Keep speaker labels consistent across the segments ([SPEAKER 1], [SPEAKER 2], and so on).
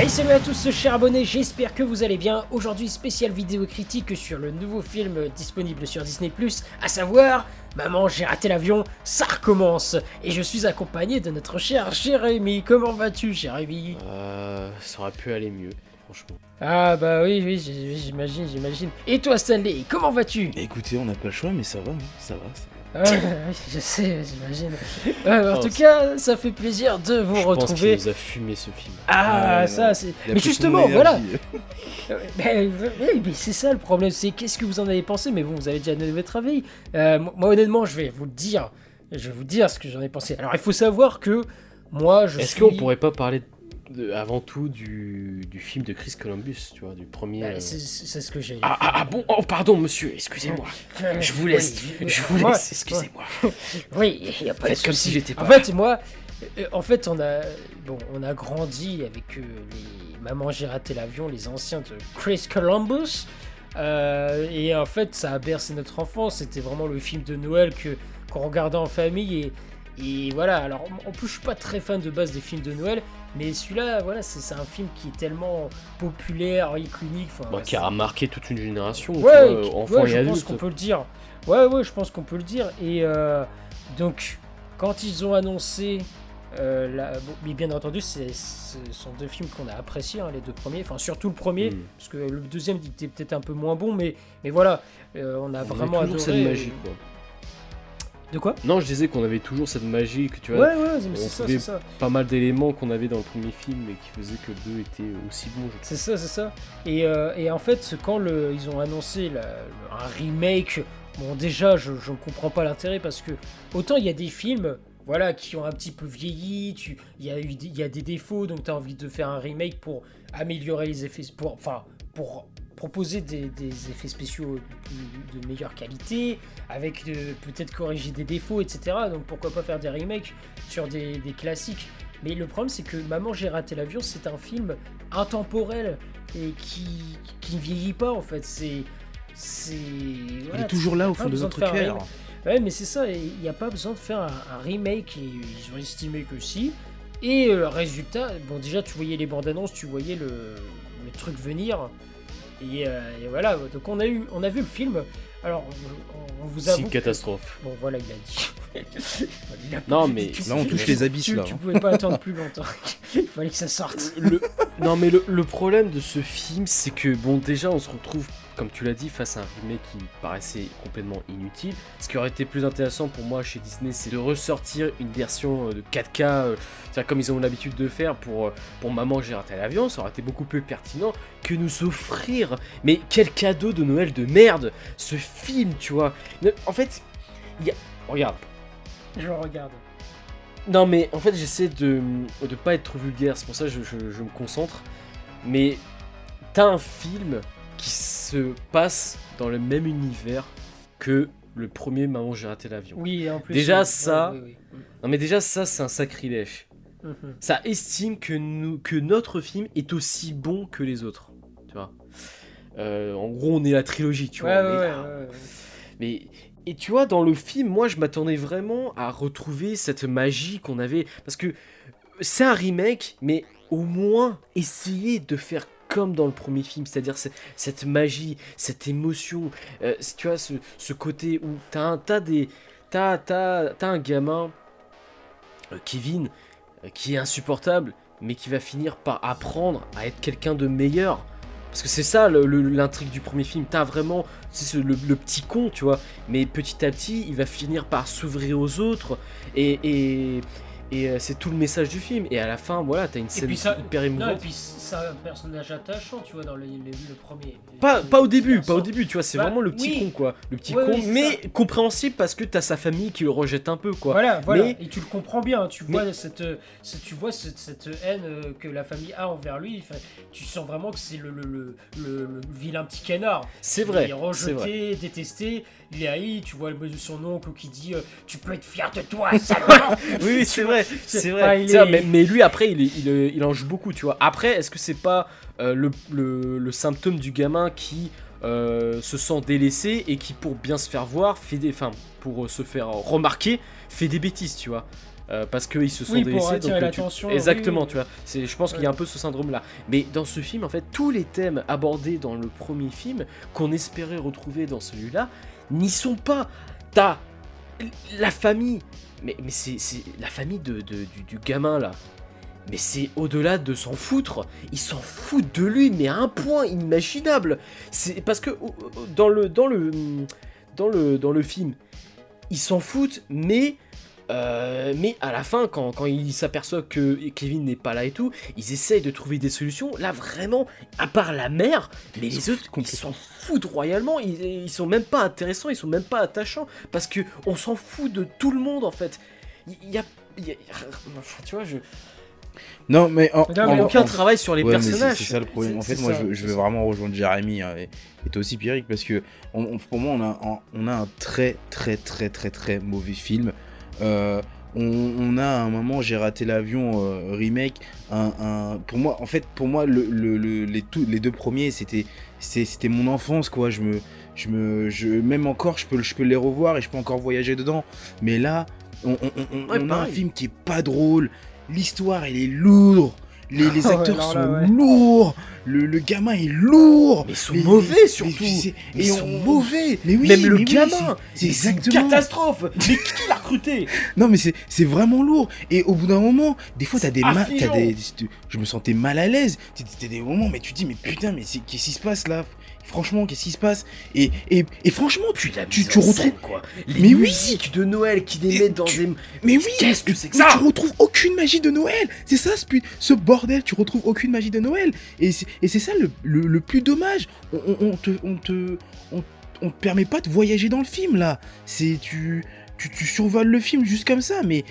[SPEAKER 1] Hey salut à tous chers abonnés, j'espère que vous allez bien. Aujourd'hui spéciale vidéo critique sur le nouveau film disponible sur Disney+, à savoir Maman j'ai raté l'avion, ça recommence Et je suis accompagné de notre cher Jérémy. Comment vas-tu Jérémy?
[SPEAKER 2] Euh, ça aurait pu aller mieux, franchement.
[SPEAKER 1] Ah bah oui, oui, j'imagine, j'imagine. Et toi Stanley, comment vas-tu?
[SPEAKER 3] Écoutez, on n'a pas le choix, mais ça va, hein, ça va. ça va.
[SPEAKER 1] Oui, Je sais, j'imagine. Ouais, en tout cas, ça fait plaisir de vous
[SPEAKER 2] Je pense
[SPEAKER 1] retrouver.
[SPEAKER 2] qu'il nous a fumé ce film.
[SPEAKER 1] Ah,
[SPEAKER 3] Ouais,
[SPEAKER 1] ça c'est... Mais justement, voilà
[SPEAKER 3] énergie.
[SPEAKER 1] Euh, mais c'est ça le problème, c'est qu'est-ce que vous en avez pensé, mais bon, vous avez déjà donné votre avis. Euh, moi, honnêtement, je vais vous le dire. Je vais vous dire ce que j'en ai pensé. Alors, il faut savoir que moi, je
[SPEAKER 2] Est-ce
[SPEAKER 1] suis...
[SPEAKER 2] qu'on pourrait pas parler de- avant tout du, du film de Chris Columbus, tu vois, du premier.
[SPEAKER 1] Ben,
[SPEAKER 2] euh,
[SPEAKER 1] c'est ce que j'ai...
[SPEAKER 2] Ah, ah, ah, bon, oh pardon monsieur, excusez-moi.
[SPEAKER 1] Euh,
[SPEAKER 2] Je vous laisse,
[SPEAKER 1] oui,
[SPEAKER 2] je vous
[SPEAKER 1] moi-
[SPEAKER 2] laisse, excusez-moi.
[SPEAKER 1] Oui, il n'y a pas de
[SPEAKER 2] comme si j'étais pas
[SPEAKER 1] En fait, moi, euh, en fait, on a, bon, on a grandi avec euh, les Maman j'ai raté l'avion, les anciens de Chris Columbus. Euh, et en fait, ça a bercé notre enfance. C'était vraiment le film de Noël que qu'on regardait en famille. Et, et voilà. Alors, en plus, je suis pas très fan de base des films de Noël, mais celui-là, voilà, c'est un film qui est tellement populaire, iconique. enfin,
[SPEAKER 2] Bah, qui a marqué toute une génération,
[SPEAKER 1] Ouais,
[SPEAKER 2] vois,
[SPEAKER 1] qui-
[SPEAKER 2] enfants
[SPEAKER 1] ouais,
[SPEAKER 2] et
[SPEAKER 1] je pense qu'on peut le dire. Ouais, ouais, je pense qu'on peut le dire. Et euh, donc, quand ils ont annoncé, euh, la... bon, mais bien entendu, ce sont deux films qu'on a appréciés, hein, les deux premiers. Enfin, surtout le premier,
[SPEAKER 2] Mm.
[SPEAKER 1] parce que le deuxième était peut-être un peu moins bon, mais, mais voilà, euh, on a
[SPEAKER 2] On
[SPEAKER 1] vraiment adoré.
[SPEAKER 2] cette magie, quoi.
[SPEAKER 1] De quoi
[SPEAKER 2] Non, je disais qu'on avait toujours cette magie, que tu
[SPEAKER 1] Ouais,
[SPEAKER 2] vois,
[SPEAKER 1] ouais, mais
[SPEAKER 2] on
[SPEAKER 1] c'est ça, c'est ça.
[SPEAKER 2] pas mal d'éléments qu'on avait dans le premier film et qui faisaient que le 2 était aussi bon,
[SPEAKER 1] C'est ça, c'est ça. Et, euh, et en fait, quand le, ils ont annoncé la- un remake, bon déjà, je, ne comprends pas l'intérêt parce que autant il y a des films, voilà, qui ont un petit peu vieilli, tu, il y a eu, des- il y a des défauts, donc tu as envie de faire un remake pour améliorer les effets, pour, enfin, pour proposer des, des effets spéciaux de, de meilleure qualité, avec de- peut-être corriger des défauts, etc. Donc pourquoi pas faire des remakes sur des, des classiques. Mais le problème, c'est que Maman, j'ai raté l'avion, c'est un film intemporel et qui, qui ne vieillit pas en fait. C'est. C'est.
[SPEAKER 3] Il est toujours là au fond de notre cœur.
[SPEAKER 1] Ouais, mais c'est ça, il n'y a pas besoin de faire un, un remake et ils ont estimé que si. Et euh, résultat, bon, déjà, tu voyais les bandes annonces, tu voyais le, le truc venir. Et, euh, et voilà, donc on a, eu, on a vu le film. Alors, on, on vous
[SPEAKER 2] C'est
[SPEAKER 1] avoue.
[SPEAKER 2] une
[SPEAKER 1] que-
[SPEAKER 2] catastrophe.
[SPEAKER 1] Bon, voilà, il a dit. Il a
[SPEAKER 2] Non, mais-
[SPEAKER 1] tu-
[SPEAKER 3] Là, on touche
[SPEAKER 1] tu-
[SPEAKER 3] les abysses,
[SPEAKER 1] tu-
[SPEAKER 3] là,
[SPEAKER 1] Tu
[SPEAKER 3] hein.
[SPEAKER 1] pouvais pas attendre plus longtemps. il fallait que ça sorte.
[SPEAKER 2] Le- Non mais le, le problème de ce film c'est que bon déjà on se retrouve comme tu l'as dit face à un remake qui paraissait complètement inutile. Ce qui aurait été plus intéressant pour moi chez Disney c'est de ressortir une version euh, de 4K euh, c'est-à-dire comme ils ont l'habitude de faire pour, euh, pour Maman j'ai raté l'avion ça aurait été beaucoup plus pertinent que nous offrir mais quel cadeau de Noël de merde ce film tu vois. Ne- En fait il y a... regarde
[SPEAKER 1] Je regarde.
[SPEAKER 2] non mais en fait j'essaie de de pas être trop vulgaire, c'est pour ça que je, je- je me concentre. Mais t'as un film qui se passe dans le même univers que le premier Maman j'ai raté l'avion.
[SPEAKER 1] Oui, en plus.
[SPEAKER 2] Déjà,
[SPEAKER 1] oui,
[SPEAKER 2] ça-
[SPEAKER 1] oui, oui,
[SPEAKER 2] Non mais déjà ça c'est un sacrilège.
[SPEAKER 1] Mhm.
[SPEAKER 2] Ça estime que, nous, que notre film est aussi bon que les autres. Tu vois. Euh, en gros on est la trilogie, tu
[SPEAKER 1] Ouais,
[SPEAKER 2] vois.
[SPEAKER 1] ouais, ouais.
[SPEAKER 2] mais et tu vois, dans le film, moi, je m'attendais vraiment à retrouver cette magie qu'on avait, parce que c'est un remake, mais au moins essayer de faire comme dans le premier film, c'est-à-dire ce- cette magie, cette émotion, euh, tu vois, ce, côté où t'as un tas des, t'as un gamin, euh, Kevin, euh, qui est insupportable, mais qui va finir par apprendre à être quelqu'un de meilleur. Parce que c'est ça l'intrigue du premier film. T'as vraiment ce- le, petit con, tu vois. Mais petit à petit, il va finir par s'ouvrir aux autres. Et, et, euh, c'est tout le message du film. Et à la fin, voilà, t'as une scène
[SPEAKER 1] puis ça-
[SPEAKER 2] hyper
[SPEAKER 1] Non, et
[SPEAKER 2] émouvante.
[SPEAKER 1] puis c'est un personnage attachant, tu vois, dans le, le- le premier.
[SPEAKER 2] Pas, pas au début, pas au début, tu vois, c'est
[SPEAKER 1] Bah,
[SPEAKER 2] vraiment le petit
[SPEAKER 1] oui.
[SPEAKER 2] con, quoi. Le petit
[SPEAKER 1] Ouais,
[SPEAKER 2] con,
[SPEAKER 1] oui,
[SPEAKER 2] mais compréhensible parce que t'as sa famille qui le rejette un peu, quoi.
[SPEAKER 1] Voilà, voilà.
[SPEAKER 2] Mais-
[SPEAKER 1] Et tu le comprends bien. Tu
[SPEAKER 2] Mais-
[SPEAKER 1] vois cette, ce- tu vois cette, cette haine euh, que la famille a envers lui. Enfin, tu sens vraiment que c'est le, le, vilain petit canard.
[SPEAKER 2] C'est
[SPEAKER 1] Il
[SPEAKER 2] vrai,
[SPEAKER 1] est
[SPEAKER 2] c'est
[SPEAKER 1] rejeté,
[SPEAKER 2] vrai.
[SPEAKER 1] détesté. Il est haï. Tu vois le son oncle qui dit euh, Tu peux être fier de toi, salaud
[SPEAKER 2] Oui, oui, c'est vrai, c'est vrai. mais, mais lui, après, il, est- il, il en joue beaucoup, tu vois. Après, est-ce que c'est pas euh, le, le- le symptôme du gamin qui euh, se sent délaissé et qui, pour bien se faire voir, fait des. Enfin, pour se faire remarquer, fait des bêtises, tu vois. Euh, parce qu'ils se sont
[SPEAKER 1] Oui,
[SPEAKER 2] délaissés. donc, tu- Exactement,
[SPEAKER 1] oui.
[SPEAKER 2] tu vois. C'est, je pense qu'il y a un peu ce syndrome-là. Mais dans ce film, en fait, tous les thèmes abordés dans le premier film, qu'on espérait retrouver dans celui-là, n'y sont pas. T'as la famille. Mais, mais c'est, la famille de, du, gamin, là. Mais c'est au-delà de s'en foutre. Ils s'en foutent de lui, mais à un point inimaginable. C'est parce que dans le dans le dans le dans le film, ils s'en foutent, mais euh, mais à la fin, quand, quand ils s'aperçoivent que Kevin n'est pas là et tout, ils essayent de trouver des solutions. Là, vraiment, à part la mère, mais
[SPEAKER 3] Ils
[SPEAKER 2] les
[SPEAKER 3] s'en
[SPEAKER 2] autres, ils s'en foutent royalement. Ils, ils sont même pas intéressants, ils sont même pas attachants. Parce que on s'en fout de tout le monde, en fait. Il y a. y tu vois, je.
[SPEAKER 3] Non, mais en,
[SPEAKER 1] Non, mais
[SPEAKER 3] en-
[SPEAKER 2] aucun
[SPEAKER 3] en-
[SPEAKER 2] travail sur les
[SPEAKER 3] Ouais,
[SPEAKER 2] personnages.
[SPEAKER 3] C'est ça le problème. En fait, moi,
[SPEAKER 1] ça,
[SPEAKER 3] je, veux- je veux vraiment rejoindre Jérémy hein, et, et toi aussi, Pierrick, parce que on- on- pour moi, on a, un, on a un très, très, très, très, très mauvais film. Euh, on, on a à un moment, j'ai raté l'avion euh, remake. Un, un- pour moi, en fait, pour moi, le, le- le- les, tout- les deux premiers, c'était, c'était mon enfance, quoi. Je me, je me, je, même encore, je peux, je peux les revoir et je peux encore voyager dedans. Mais là, on, on- on-
[SPEAKER 2] Ouais,
[SPEAKER 3] on a un film qui est pas drôle. L'histoire, elle est lourde. Les, les
[SPEAKER 1] Ouais,
[SPEAKER 3] acteurs sont
[SPEAKER 1] là, ouais.
[SPEAKER 3] lourds. Le, le gamin est lourd.
[SPEAKER 2] Mais ils sont
[SPEAKER 3] Les-
[SPEAKER 2] mauvais, surtout. Ils sont
[SPEAKER 3] on-
[SPEAKER 2] mauvais.
[SPEAKER 3] Mais oui,
[SPEAKER 2] Même le
[SPEAKER 3] oui,
[SPEAKER 2] gamin.
[SPEAKER 3] c'est-
[SPEAKER 2] une catastrophe. Mais qui l'a recruté
[SPEAKER 3] Non, mais c'est vraiment lourd. Et au bout d'un moment, des fois, t'as des, t'as des. Je me sentais mal à l'aise. T'as des moments, mais tu te dis, mais putain, mais c'est- qu'est-ce qui se passe là? Franchement, qu'est-ce qui se passe? Et, et, et franchement, tu,
[SPEAKER 2] la
[SPEAKER 3] tu, tu retrouves.
[SPEAKER 2] scène, quoi? Les
[SPEAKER 3] Mais oui.
[SPEAKER 2] musiques de Noël qui les
[SPEAKER 3] Et
[SPEAKER 2] mettent dans
[SPEAKER 3] tu-
[SPEAKER 2] des.
[SPEAKER 3] Mais oui
[SPEAKER 2] Qu'est-ce que c'est que ça?
[SPEAKER 3] tu retrouves aucune magie de Noël C'est ça ce, bordel, tu retrouves aucune magie de Noël Et c'est et c'est ça le, le- le plus dommage on, on- on te, on, te, on, on te permet pas de voyager dans le film là C'est tu, tu, tu survoles le film juste comme ça Mais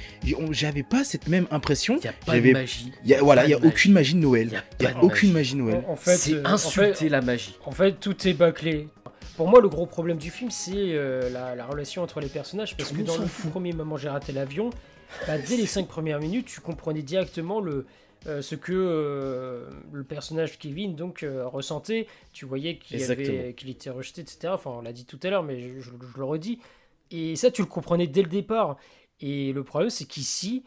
[SPEAKER 3] j'avais pas cette même impression
[SPEAKER 2] Il n'y a pas de magie.
[SPEAKER 3] y a, Voilà, il y a aucune magie de Noël
[SPEAKER 2] Il y a
[SPEAKER 3] aucune
[SPEAKER 2] magie.
[SPEAKER 3] magie de Noël
[SPEAKER 1] En, en fait,
[SPEAKER 2] C'est
[SPEAKER 1] euh, en fait-
[SPEAKER 2] insulter la magie.
[SPEAKER 1] En fait, tout est bâclé. Pour moi, le gros problème du film, c'est euh, la, la relation entre les personnages. Parce
[SPEAKER 2] Tout
[SPEAKER 1] que dans le premier moment, j'ai raté l'avion. bah, dès les 5 premières minutes, tu comprenais directement le, euh, ce que euh, le personnage Kevin donc euh, ressentait. Tu voyais qu'il qu'il était rejeté, etc. Enfin, on l'a dit tout à l'heure, mais je, je- je le redis. Et ça, tu le comprenais dès le départ. Et le problème, c'est qu'ici,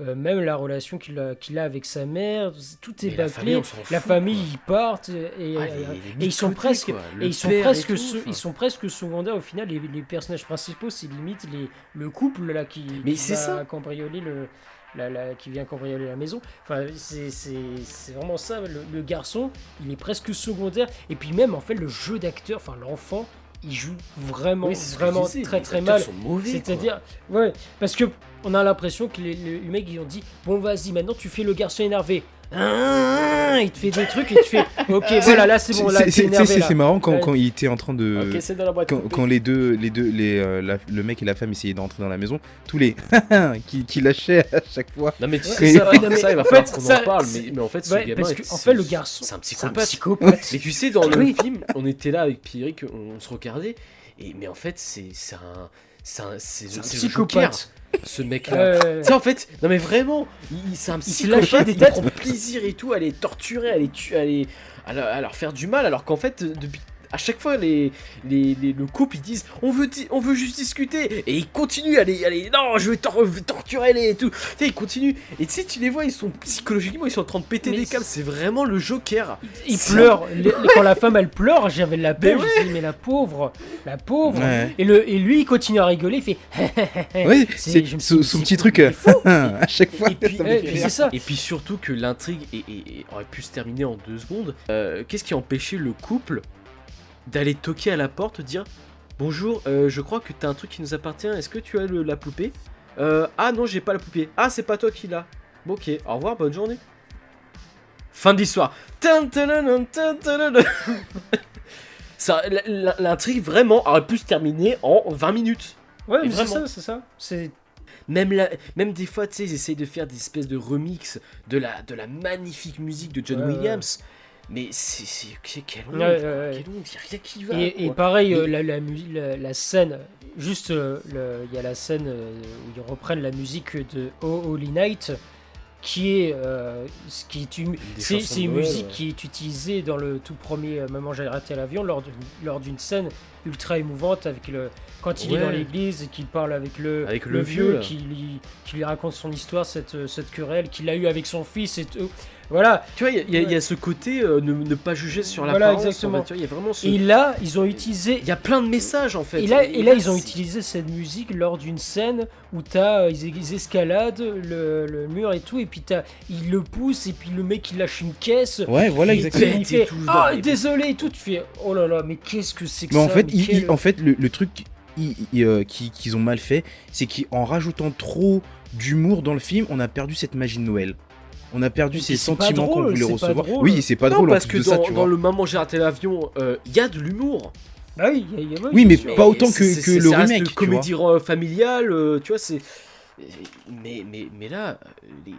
[SPEAKER 1] euh, même la relation qu'il a, avec sa mère, tout est
[SPEAKER 2] Mais la
[SPEAKER 1] bâclé.
[SPEAKER 2] famille,
[SPEAKER 1] La
[SPEAKER 2] fout,
[SPEAKER 1] famille, ils partent et,
[SPEAKER 2] Ah, les-
[SPEAKER 1] et-
[SPEAKER 2] les
[SPEAKER 1] et ils sont presque et ils sont presque
[SPEAKER 2] tout,
[SPEAKER 1] se-
[SPEAKER 2] enfin.
[SPEAKER 1] ils sont presque secondaires au final les, les personnages principaux c'est limite les, le couple là qui,
[SPEAKER 2] Mais
[SPEAKER 1] qui
[SPEAKER 2] c'est
[SPEAKER 1] va
[SPEAKER 2] ça.
[SPEAKER 1] cambrioler le la, la- qui vient cambrioler la maison enfin c'est c'est- c'est vraiment ça le, le garçon il est presque secondaire et puis même en fait le jeu d'acteur enfin l'enfant il joue vraiment
[SPEAKER 2] Oui,
[SPEAKER 1] vraiment très
[SPEAKER 2] les
[SPEAKER 1] très mal c'est-à-dire, ouais, parce que on a l'impression que les, les- les mecs ils ont dit bon vas-y maintenant tu fais le garçon énervé. Ah, il te fait des trucs et tu fais ok voilà là c'est bon là
[SPEAKER 3] C'est- marrant quand, quand il était en train de...
[SPEAKER 2] Ok, c'est dans la boîte.
[SPEAKER 3] quand, les deux, les deux, les, euh, la- le mec et la femme essayaient d'entrer dans la maison, tous les qui, qui lâchaient à chaque fois.
[SPEAKER 2] Non mais tu
[SPEAKER 1] Ouais,
[SPEAKER 2] sais,
[SPEAKER 3] c'est-
[SPEAKER 2] ça,
[SPEAKER 1] ouais, non, mais
[SPEAKER 2] ça, il va
[SPEAKER 1] en
[SPEAKER 2] falloir
[SPEAKER 1] fait,
[SPEAKER 2] qu'on
[SPEAKER 1] ça,
[SPEAKER 2] en parle, mais, mais en fait, ce
[SPEAKER 1] Ouais,
[SPEAKER 2] gamin,
[SPEAKER 1] parce
[SPEAKER 2] est-
[SPEAKER 1] que en
[SPEAKER 2] c'est-
[SPEAKER 1] fait le garçon
[SPEAKER 2] c'est un
[SPEAKER 1] c'est un
[SPEAKER 2] psychopathe.
[SPEAKER 1] psychopathe.
[SPEAKER 2] Mais tu sais, dans le film, on était là avec Pierrick, on, on se regardait, et mais en fait, c'est c'est un, c'est un, c'est
[SPEAKER 1] psychopathe.
[SPEAKER 2] ce mec-là.
[SPEAKER 1] Euh,
[SPEAKER 2] en fait, non mais vraiment, il- c'est un psychopathe,
[SPEAKER 1] lâchait des
[SPEAKER 2] il
[SPEAKER 1] têtes.
[SPEAKER 2] prend plaisir et tout à les torturer, à les tuer, à, les, à, leur, à leur faire du mal, alors qu'en fait, depuis à chaque fois, les, les, les- le couple, ils disent on veut, on veut juste discuter. Et ils continuent à les. à les- non, je vais, tor- torturer les. et tout. Tu sais, ils continuent. Et tu sais, tu les vois, ils sont psychologiquement, ils sont en train de péter
[SPEAKER 1] Mais
[SPEAKER 2] des câbles. C'est vraiment le Joker.
[SPEAKER 1] il
[SPEAKER 2] c'est-
[SPEAKER 1] pleure. Les- quand la femme elle pleure, j'avais la peine.
[SPEAKER 2] Mais
[SPEAKER 1] Je me dis mais la pauvre, la pauvre.
[SPEAKER 3] Ouais.
[SPEAKER 1] Et, le, et lui il continue à rigoler, il fait.
[SPEAKER 3] Oui,
[SPEAKER 1] C'est-
[SPEAKER 3] son, petit truc à chaque fois.
[SPEAKER 2] Et puis,
[SPEAKER 1] c'est ça.
[SPEAKER 2] Et puis surtout que l'intrigue aurait pu se terminer en deux secondes. Euh, Qu'est-ce qui a empêché le couple d'aller toquer à la porte, dire Bonjour, euh, je crois que t'as un truc qui nous appartient, est-ce que tu as le- la poupée Euh, Ah non, j'ai pas la poupée. Ah, c'est pas toi qui l'as. Bon, ok, au revoir, bonne journée. Fin l- L'intrigue vraiment aurait pu se terminer en 20 minutes.
[SPEAKER 1] Ouais, c'est ça, c'est ça. C'est
[SPEAKER 2] Même, la, même des fois, tu sais, ils essayent de faire des espèces de remix de la, de la magnifique musique de John
[SPEAKER 1] Ouais, ouais.
[SPEAKER 2] Mais c'est. Quelle honte,
[SPEAKER 1] Ouais, ouais, ouais.
[SPEAKER 2] quelle honte, y a rien qui va.
[SPEAKER 1] Et, pareil, euh,
[SPEAKER 2] Mais-
[SPEAKER 1] la, la, mu- la- la scène, juste, euh, il y a la scène euh, où ils reprennent la musique de Oh Holy Night. qui est, euh, ce qui est une, c'est, une
[SPEAKER 2] Noël,
[SPEAKER 1] musique
[SPEAKER 2] ouais.
[SPEAKER 1] qui est utilisée dans le tout premier Maman j'ai raté l'avion lors d'une, lors d'une scène ultra émouvante avec le quand il est dans l'église et qu'il parle avec le,
[SPEAKER 2] Avec le vieux,
[SPEAKER 1] vieux qui lui, qui lui raconte son histoire cette, cette querelle qu'il a eu avec son fils et tout. Voilà.
[SPEAKER 2] Tu vois, il y a- y, ce côté euh, ne, ne pas juger sur
[SPEAKER 1] Voilà,
[SPEAKER 2] l'apparence.
[SPEAKER 1] exactement.
[SPEAKER 2] en fait, tu vois, Il y a vraiment ce.
[SPEAKER 1] Et là, ils ont utilisé
[SPEAKER 2] Il y a plein de messages en fait.
[SPEAKER 1] Et là, et là, ils ont utilisé cette musique lors d'une scène où t'as, euh, ils, ils escaladent le, le mur et tout, et puis t'as, ils le poussent, et puis le mec il lâche une caisse.
[SPEAKER 3] Ouais, voilà,
[SPEAKER 1] il,
[SPEAKER 3] exactement.
[SPEAKER 1] il
[SPEAKER 2] Et
[SPEAKER 1] fait Ah,
[SPEAKER 2] les-
[SPEAKER 1] désolé et tout. Tu fais Oh là là, mais qu'est-ce que c'est que
[SPEAKER 3] Mais
[SPEAKER 1] ça
[SPEAKER 3] en fait,
[SPEAKER 1] mais
[SPEAKER 3] il-
[SPEAKER 1] quel-
[SPEAKER 3] il- en fait le, le truc euh, qui- qu'ils ont mal fait, c'est qu'en rajoutant trop d'humour dans le film, on a perdu cette magie de Noël. On a perdu ces sentiments qu'on voulait recevoir. Oui, c'est pas
[SPEAKER 2] non,
[SPEAKER 3] drôle en
[SPEAKER 2] parce que dans,
[SPEAKER 3] ça, tu
[SPEAKER 2] dans
[SPEAKER 3] vois.
[SPEAKER 2] le Maman j'ai raté l'avion, euh, il y a de l'humour.
[SPEAKER 1] Bah oui, il y a- il y a-
[SPEAKER 3] Oui, mais pas autant que, le
[SPEAKER 2] reste
[SPEAKER 3] remake. tu
[SPEAKER 2] comédie
[SPEAKER 3] vois.
[SPEAKER 2] familiale, euh, tu vois, c'est. Mais, mais, mais là, euh, les...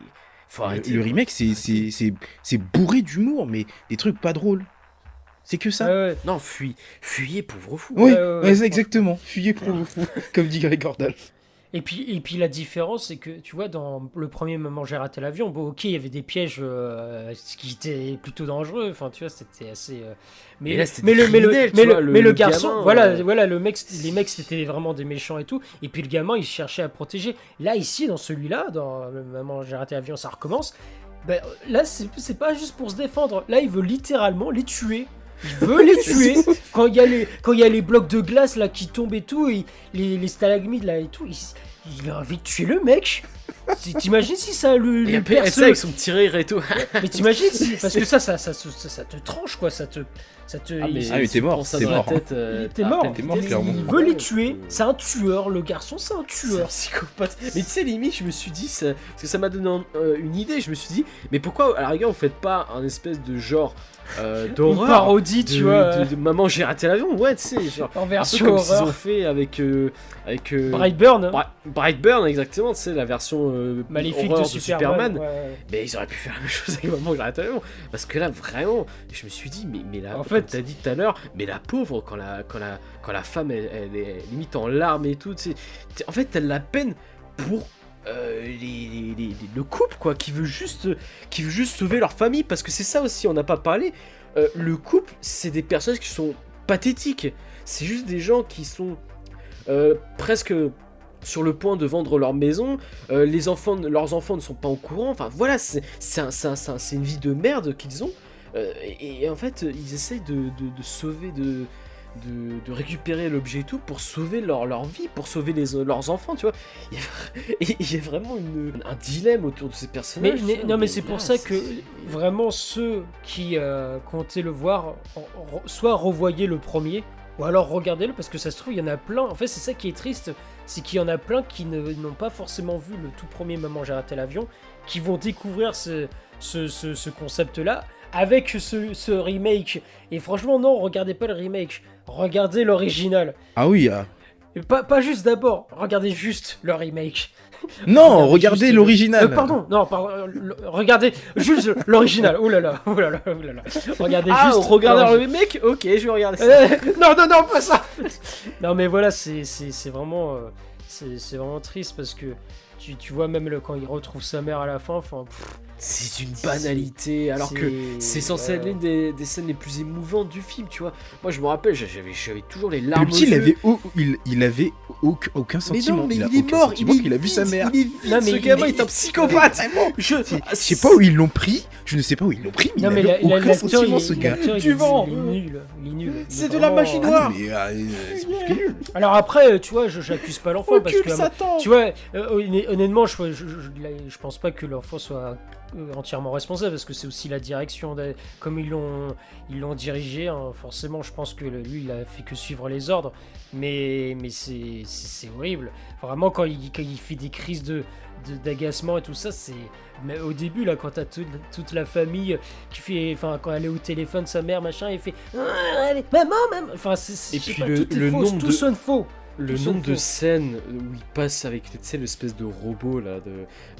[SPEAKER 2] faut arrêter.
[SPEAKER 3] Le, remake, c'est- bourré d'humour, mais des trucs pas drôles. C'est que ça.
[SPEAKER 1] Ouais, ouais.
[SPEAKER 2] Non, fuis, fuyez, pauvre fou.
[SPEAKER 3] Oui,
[SPEAKER 1] ouais, ouais,
[SPEAKER 3] ouais,
[SPEAKER 1] ouais.
[SPEAKER 3] c'est exactement. Fuyez vous fou, comme dit Greg Gordon.
[SPEAKER 1] Et puis, et puis la différence, c'est que tu vois, dans le premier moment j'ai raté l'avion, bon, ok, il y avait des pièges euh, ce qui étaient plutôt dangereux. Enfin, tu vois, c'était assez. euh,
[SPEAKER 2] Mais là,
[SPEAKER 1] le, mais le,
[SPEAKER 2] criminels, tu
[SPEAKER 1] mais le-
[SPEAKER 2] vois, le-
[SPEAKER 1] mais le
[SPEAKER 2] le
[SPEAKER 1] garçon,
[SPEAKER 2] gamin,
[SPEAKER 1] voilà,
[SPEAKER 2] euh.
[SPEAKER 1] voilà, le mec, les mecs, c'était vraiment des méchants et tout. Et puis le gamin, il cherchait à protéger. Là, ici, dans celui-là, dans le Maman, j'ai raté l'avion, ça recommence. Ben, là, c'est pas juste pour se défendre. Là, il veut littéralement les tuer. Il veut les tuer. Quand il y a les, quand il y a les blocs de glace là qui tombent et tout, et les, les stalagmites là et tout, il, il a envie de tuer le mec. T'imagines si ça le,
[SPEAKER 2] après,
[SPEAKER 1] perce
[SPEAKER 2] avec son petit rire et tout.
[SPEAKER 1] Mais t'imagines si, parce que ça ça, ça, ça, ça, ça te tranche quoi, ça te, ça te.
[SPEAKER 3] Ah, mais
[SPEAKER 1] il-
[SPEAKER 3] t'es
[SPEAKER 2] tu
[SPEAKER 3] mort,
[SPEAKER 2] prends ça
[SPEAKER 3] t'es
[SPEAKER 2] dans la
[SPEAKER 3] mort, hein.
[SPEAKER 2] tête, euh,
[SPEAKER 1] T'es
[SPEAKER 2] ah,
[SPEAKER 1] mort,
[SPEAKER 3] t'es mort,
[SPEAKER 1] Il-
[SPEAKER 3] clairement.
[SPEAKER 1] Il veut les tuer, c'est un tueur, le garçon c'est un
[SPEAKER 2] C'est un
[SPEAKER 1] tueur.
[SPEAKER 2] psychopathe. Mais tu sais, limite, je me suis dit, ça, parce que ça m'a donné un- euh, une idée, je me suis dit, mais pourquoi, à la rigueur, vous faites pas un espèce de genre euh, d'horreur
[SPEAKER 1] parodie,
[SPEAKER 2] de,
[SPEAKER 1] tu vois,
[SPEAKER 2] de- de Maman, j'ai raté l'avion Ouais, tu sais, genre.
[SPEAKER 1] en version
[SPEAKER 2] comme ils ont fait avec. euh, avec euh,
[SPEAKER 1] Brightburn.
[SPEAKER 2] Bri- Brightburn, exactement, tu sais, la version euh,
[SPEAKER 1] maléfique de Superman. ouais.
[SPEAKER 2] Mais ils auraient pu faire la même chose avec Maman, j'ai raté l'avion. Parce que là, vraiment, je me suis dit, mais, mais là,
[SPEAKER 1] En fait-
[SPEAKER 2] t'as dit tout à l'heure, mais la pauvre, quand la, quand la, quand la femme, elle, elle est limite en larmes et tout, tu sais, en fait, t'as de la peine pour. Euh, le couple quoi qui veut juste qui veut juste sauver leur famille parce que c'est ça aussi on n'a pas parlé. Euh, le couple c'est des personnes qui sont pathétiques. C'est juste des gens qui sont euh, presque sur le point de vendre leur maison, les enfants, leurs enfants ne sont pas au courant, enfin voilà, c'est un- un- une vie de merde qu'ils ont, et, et en fait ils essayent de, de- de sauver, de, de, de récupérer l'objet et tout pour sauver leur, leur vie, pour sauver les, leurs enfants, tu vois. Il y a, et il y a vraiment une- un dilemme autour de ces personnages.
[SPEAKER 1] mais- non, mais c'est pour
[SPEAKER 2] là,
[SPEAKER 1] ça que vraiment ceux qui euh, comptaient le voir, soit revoyaient le premier, ou alors regardez-le parce que ça se trouve, il y en a plein. En fait, c'est ça qui est triste, c'est qu'il y en a plein qui n'ont pas forcément vu le tout premier Maman, j'ai raté l'avion, qui vont découvrir ce, ce, ce- ce concept-là avec ce, ce remake. Et franchement, non, regardez pas le remake, regardez l'original.
[SPEAKER 3] Ah oui, ah.
[SPEAKER 1] Pas, pas juste d'abord, regardez juste le remake.
[SPEAKER 3] Non,
[SPEAKER 1] Regardez
[SPEAKER 3] regardez l'original.
[SPEAKER 1] Euh, pardon, non, pardon, euh, le- regardez juste l'original. Oh là là, oh là là, oh là là. Regardez
[SPEAKER 2] Ah,
[SPEAKER 1] juste.
[SPEAKER 2] on regarde
[SPEAKER 1] l'original.
[SPEAKER 2] le mec Ok, je vais regarder ça.
[SPEAKER 1] Euh, non, non, non, pas ça. non, mais voilà, c'est c'est- c'est vraiment, euh, c'est c'est vraiment triste parce que tu, tu vois même le, quand il retrouve sa mère à la fin, enfin, pff,
[SPEAKER 2] C'est une banalité, alors que c'est censé être l'une des, des scènes les plus émouvantes du film, tu vois. Moi, je me rappelle, j'avais j'avais toujours les
[SPEAKER 3] Le
[SPEAKER 2] larmes
[SPEAKER 3] petit,
[SPEAKER 2] aux
[SPEAKER 3] il avait, il, il avait aucun, aucun
[SPEAKER 2] Mais
[SPEAKER 3] sentiment.
[SPEAKER 2] non, mais il, est mort, il est
[SPEAKER 3] a vu sa mère.
[SPEAKER 2] Il est vide,
[SPEAKER 1] Non, mais
[SPEAKER 2] ce gamin
[SPEAKER 1] est-
[SPEAKER 2] est un psychopathe. Je,
[SPEAKER 3] Je sais pas où ils l'ont pris, je ne sais pas où ils l'ont pris, mais
[SPEAKER 1] Non, mais
[SPEAKER 3] il
[SPEAKER 1] la-
[SPEAKER 3] avait
[SPEAKER 1] la-
[SPEAKER 3] aucun sentiment ce gars.
[SPEAKER 2] Du
[SPEAKER 1] est-
[SPEAKER 2] vent. C'est de la magie
[SPEAKER 3] Ah
[SPEAKER 2] noire.
[SPEAKER 3] mais euh.
[SPEAKER 1] Alors après, tu vois, je j'accuse pas l'enfant parce que. Tu vois, euh, honn- honnêtement, je, pense pas que l'enfant soit entièrement responsable parce que c'est aussi la direction, de- comme ils l'ont ils l'ont dirigé. hein, forcément, je pense que le- lui, il a fait que suivre les ordres, mais mais c'est horrible. Vraiment, quand il, quand il fait des crises de d'agacement et tout ça, c'est mais au début là, quand t'as toute, toute la famille qui fait, enfin, quand elle est au téléphone, sa mère, machin, il fait, Ah, allez, maman, maman, enfin, c'est
[SPEAKER 2] Et puis
[SPEAKER 1] pas,
[SPEAKER 2] le- le
[SPEAKER 1] faux,
[SPEAKER 2] nombre
[SPEAKER 1] tout
[SPEAKER 2] de-
[SPEAKER 1] sonne faux.
[SPEAKER 2] Le nombre de scènes où il passe avec tu sais, l'espèce de robot là, de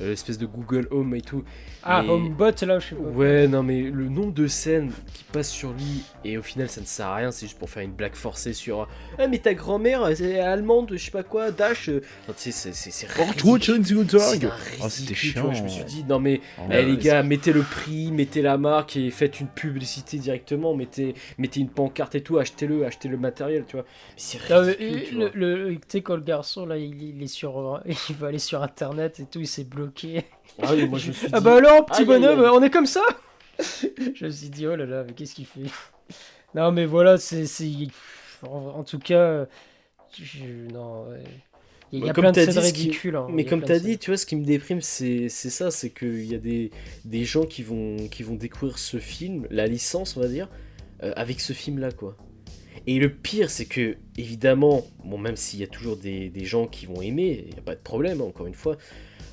[SPEAKER 2] euh, l'espèce de Google Home et tout.
[SPEAKER 1] Ah,
[SPEAKER 2] Mais-
[SPEAKER 1] Homebot, là, je sais pas.
[SPEAKER 2] Ouais, non, mais le nombre de scènes qui passent sur lui et au final ça ne sert à rien, c'est juste pour faire une blague forcée sur Ah, mais ta grand-mère, c'est allemande, je sais pas quoi, Dash. euh. Non, tu sais, c'est- c'est c'est
[SPEAKER 3] Oh, Oh, c'était
[SPEAKER 2] tu vois,
[SPEAKER 3] chiant.
[SPEAKER 2] Je me suis dit, non, mais
[SPEAKER 3] Oh,
[SPEAKER 2] eh, les gars, mettez le prix, mettez la marque et faites une publicité directement, mettez, mettez une pancarte et tout, achetez-le, achetez le matériel, tu vois. Mais c'est
[SPEAKER 1] Ah, mais,
[SPEAKER 2] ridicule, tu
[SPEAKER 1] le,
[SPEAKER 2] vois.
[SPEAKER 1] le- tu sais, quand le garçon, là, il, il est sur, il va aller sur internet et tout, il s'est bloqué.
[SPEAKER 2] Ah oui, moi je me suis dit.
[SPEAKER 1] Ah bah alors, petit bonhomme, on est comme ça Je me suis dit, oh là là, mais qu'est-ce qu'il fait Non, mais voilà, c'est. En, en tout cas, je- non, ouais. il y a
[SPEAKER 2] Bah, comme
[SPEAKER 1] plein de scènes ridicules. hein,
[SPEAKER 2] Mais comme t'as
[SPEAKER 1] de
[SPEAKER 2] dit, tu vois, ce qui me déprime, c'est c'est ça, c'est qu'il y a des, des gens qui vont, qui vont découvrir ce film, la licence, on va dire, euh, avec ce film-là, quoi. Et le pire, c'est que, évidemment, bon, même s'il y a toujours des, des gens qui vont aimer, il n'y a pas de problème, hein, encore une fois,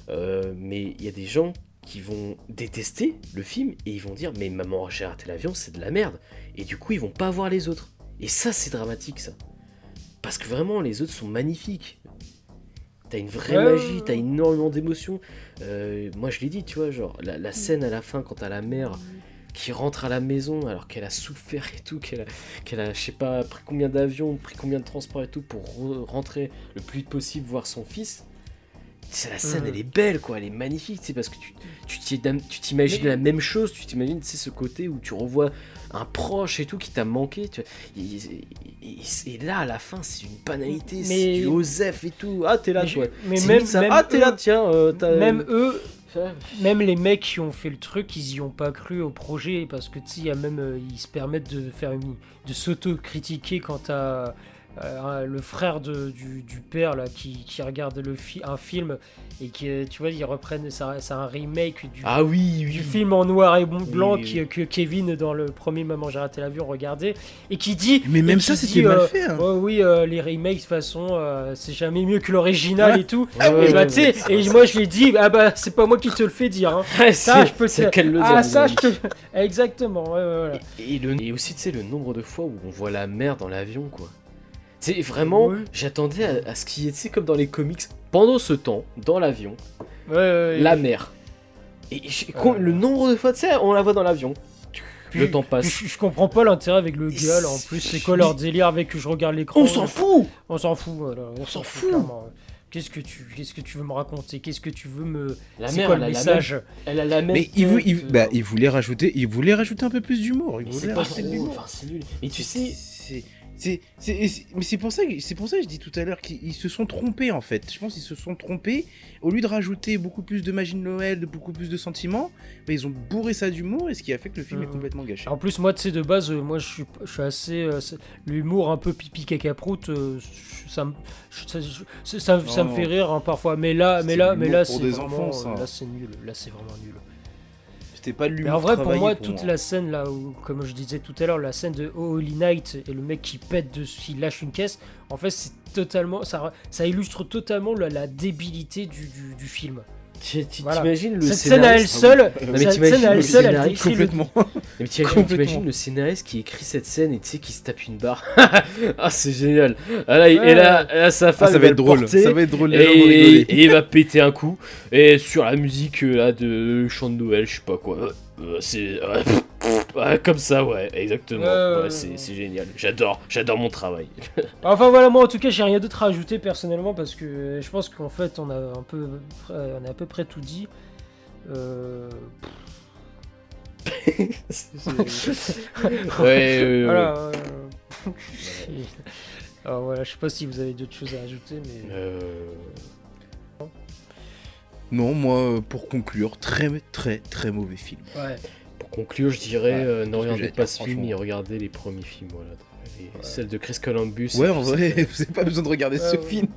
[SPEAKER 2] euh, mais il y a des gens qui vont détester le film et ils vont dire Mais maman, j'ai raté l'avion, c'est de la merde. Et du coup, ils vont pas voir les autres. Et ça, c'est dramatique, ça. Parce que vraiment, les autres sont magnifiques. T'as une vraie
[SPEAKER 1] Ouais,
[SPEAKER 2] magie, t'as énormément d'émotions. Euh, moi, je l'ai dit, tu vois, genre, la, la scène à la fin, quand t'as la mère qui rentre à la maison alors qu'elle a souffert et tout, qu'elle a, qu'elle a, je sais pas, pris combien d'avions, pris combien de transports et tout pour re- rentrer le plus vite possible voir son fils. C'est la scène,
[SPEAKER 1] Mhm.
[SPEAKER 2] elle est belle, quoi, elle est magnifique, c'est parce que tu, tu t'y- tu t'imagines
[SPEAKER 1] Mais-
[SPEAKER 2] la même chose, tu t'imagines, c'est ce côté où tu revois un proche et tout qui t'a manqué, tu. Et, là, à la fin, c'est une banalité,
[SPEAKER 1] Mais-
[SPEAKER 2] c'est du Osef et tout. Ah, t'es là,
[SPEAKER 1] Mais je-
[SPEAKER 2] toi.
[SPEAKER 1] mais
[SPEAKER 2] C'est
[SPEAKER 1] même-
[SPEAKER 2] ça.
[SPEAKER 1] même
[SPEAKER 2] ah, t'es là, tiens, euh, t'as-
[SPEAKER 1] Même eux. Même les mecs qui ont fait le truc, ils y ont pas cru au projet parce que tu sais, même euh, ils se permettent de faire une de s'auto-critiquer quand t'as euh, le frère de, du, du père là qui, qui regarde le fi- un film et qui euh, tu vois ils reprennent c'est un remake du,
[SPEAKER 2] Ah oui, oui,
[SPEAKER 1] du film en noir et blanc
[SPEAKER 2] oui,
[SPEAKER 1] qui-
[SPEAKER 2] oui.
[SPEAKER 1] que Kevin dans le premier Maman j'ai raté l'avion regardait et qui dit
[SPEAKER 3] Mais même ça, c'était mal
[SPEAKER 1] euh,
[SPEAKER 3] fait. hein.
[SPEAKER 1] Oh oui, euh, les remakes, de toute façon, euh, c'est jamais mieux que l'original
[SPEAKER 3] Ouais.
[SPEAKER 1] et tout.
[SPEAKER 2] Ouais, ouais,
[SPEAKER 1] et bah,
[SPEAKER 2] ouais,
[SPEAKER 1] et moi je lui ai dit, ah bah, c'est pas moi qui te le fais dire. Hein. Ça,
[SPEAKER 2] c'est-
[SPEAKER 1] je peux te-
[SPEAKER 2] le
[SPEAKER 1] Ah,
[SPEAKER 2] dit,
[SPEAKER 1] ça, je te. Exactement.
[SPEAKER 2] Et, le, et aussi, tu sais, le nombre de fois où on voit la mer dans l'avion, quoi. Sais, vraiment,
[SPEAKER 1] Ouais.
[SPEAKER 2] j'attendais à, à ce qu'il y ait, tu sais, comme dans les comics, pendant ce temps, dans l'avion,
[SPEAKER 1] Ouais, ouais,
[SPEAKER 2] la mer. Et le nombre de fois, tu sais, on la voit dans l'avion.
[SPEAKER 1] Puis-
[SPEAKER 2] Le temps passe.
[SPEAKER 1] Je, je comprends pas l'intérêt avec le gars là en
[SPEAKER 2] c'est-
[SPEAKER 1] plus. C'est quoi leur délire avec que je regarde l'écran
[SPEAKER 2] On s'en fout
[SPEAKER 1] On s'en fout, voilà. On
[SPEAKER 2] s'en fout.
[SPEAKER 1] Qu'est-ce que tu, qu'est-ce que tu veux me raconter? Qu'est-ce que tu veux me,
[SPEAKER 2] La
[SPEAKER 1] c'est
[SPEAKER 2] mer,
[SPEAKER 1] quoi
[SPEAKER 2] elle
[SPEAKER 1] le
[SPEAKER 2] a la
[SPEAKER 1] message?
[SPEAKER 2] même- Elle a la même.
[SPEAKER 3] Mais il, vou- il-
[SPEAKER 2] tête,
[SPEAKER 3] bah, il voulait rajouter, il voulait rajouter un peu plus d'humour. Il voulait
[SPEAKER 2] c'est pas
[SPEAKER 3] rajouter de l'humour.
[SPEAKER 2] enfin, c'est nul. Mais tu sais,
[SPEAKER 3] c'est, c'est, mais c'est pour ça, que, c'est pour ça que je dis tout à l'heure qu'ils ils se sont trompés en fait. Je pense qu'ils se sont trompés. Au lieu de rajouter beaucoup plus de magie de Noël, de beaucoup plus de sentiments, bah, ils ont bourré ça d'humour et ce qui a fait que le film est
[SPEAKER 1] Mhm.
[SPEAKER 3] complètement gâché.
[SPEAKER 1] En plus, moi, tu sais, de base, euh, moi, je suis, je suis assez. euh, L'humour un peu pipi caca prout, euh, ça, me- ça, je- ça, ça me fait rire hein, parfois. Mais là, mais
[SPEAKER 3] C'est
[SPEAKER 1] là, mais là, c'est
[SPEAKER 3] des
[SPEAKER 1] vraiment,
[SPEAKER 3] enfants,
[SPEAKER 1] euh, Là, c'est nul. Là, c'est vraiment nul.
[SPEAKER 3] C'était pas l'humour.
[SPEAKER 1] En vrai, pour moi, toute la scène là où, comme je disais tout à l'heure, la scène de Holy Night et le mec qui pète dessus, qui lâche une caisse, en fait, c'est totalement, ça, ça illustre totalement la, la débilité du, du, du film.
[SPEAKER 2] T'imagines le
[SPEAKER 1] Cette scène à elle
[SPEAKER 2] scénariste-
[SPEAKER 1] seule,
[SPEAKER 3] Non,
[SPEAKER 2] mais
[SPEAKER 1] cette
[SPEAKER 2] t'imagines
[SPEAKER 1] scène à
[SPEAKER 2] le
[SPEAKER 1] elle seule, elle
[SPEAKER 2] scénariste
[SPEAKER 1] décrit le,
[SPEAKER 3] complètement.
[SPEAKER 2] Mais t'imagines,
[SPEAKER 3] Complètement.
[SPEAKER 2] t'imagines le scénariste qui écrit cette scène et tu sais qui se tape une barre. ah c'est génial. Ah, là, il-
[SPEAKER 1] Ouais.
[SPEAKER 2] Et là, là, sa
[SPEAKER 3] Ah,
[SPEAKER 2] femme
[SPEAKER 3] ça va être
[SPEAKER 2] le
[SPEAKER 3] drôle.
[SPEAKER 2] porter,
[SPEAKER 3] Ça va être drôle.
[SPEAKER 2] et,
[SPEAKER 3] les gens vont rigoler.
[SPEAKER 2] et il va péter un coup et sur la musique euh, là de chant de Noël, je sais pas quoi. Euh, euh, c'est ouais, ouais, comme ça ouais, exactement.
[SPEAKER 1] Ouais,
[SPEAKER 2] c'est génial. J'adore, j'adore mon travail.
[SPEAKER 1] Enfin voilà, moi en tout cas, j'ai rien d'autre à ajouter personnellement parce que je pense qu'en fait, on a un peu, on a à peu près tout dit. Euh,
[SPEAKER 2] ouais, ouais, ouais.
[SPEAKER 1] voilà. euh, Alors voilà, je sais pas si vous avez d'autres choses à ajouter, mais
[SPEAKER 2] Euh,
[SPEAKER 3] Non, moi, euh, pour conclure, très très très mauvais film.
[SPEAKER 1] ouais.
[SPEAKER 2] Pour conclure, je dirais
[SPEAKER 3] Ouais,
[SPEAKER 2] euh, ne
[SPEAKER 3] que
[SPEAKER 2] regardez pas
[SPEAKER 3] dire,
[SPEAKER 2] ce film et regardez les premiers films. Voilà. Les- Celle de Chris Columbus.
[SPEAKER 3] Ouais, en vrai, vous avez pas besoin de regarder ce film.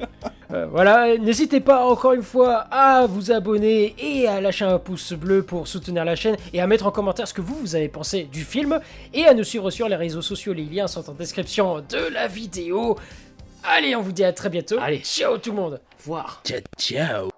[SPEAKER 1] Euh, voilà, n'hésitez pas encore une fois à vous abonner et à lâcher un pouce bleu pour soutenir la chaîne et à mettre en commentaire ce que vous, vous avez pensé du film et à nous suivre sur les réseaux sociaux. Les liens sont en description de la vidéo. Allez, on vous dit à très bientôt.
[SPEAKER 2] Allez.
[SPEAKER 1] ciao tout le monde.
[SPEAKER 2] Voir.
[SPEAKER 3] Ciao, ciao.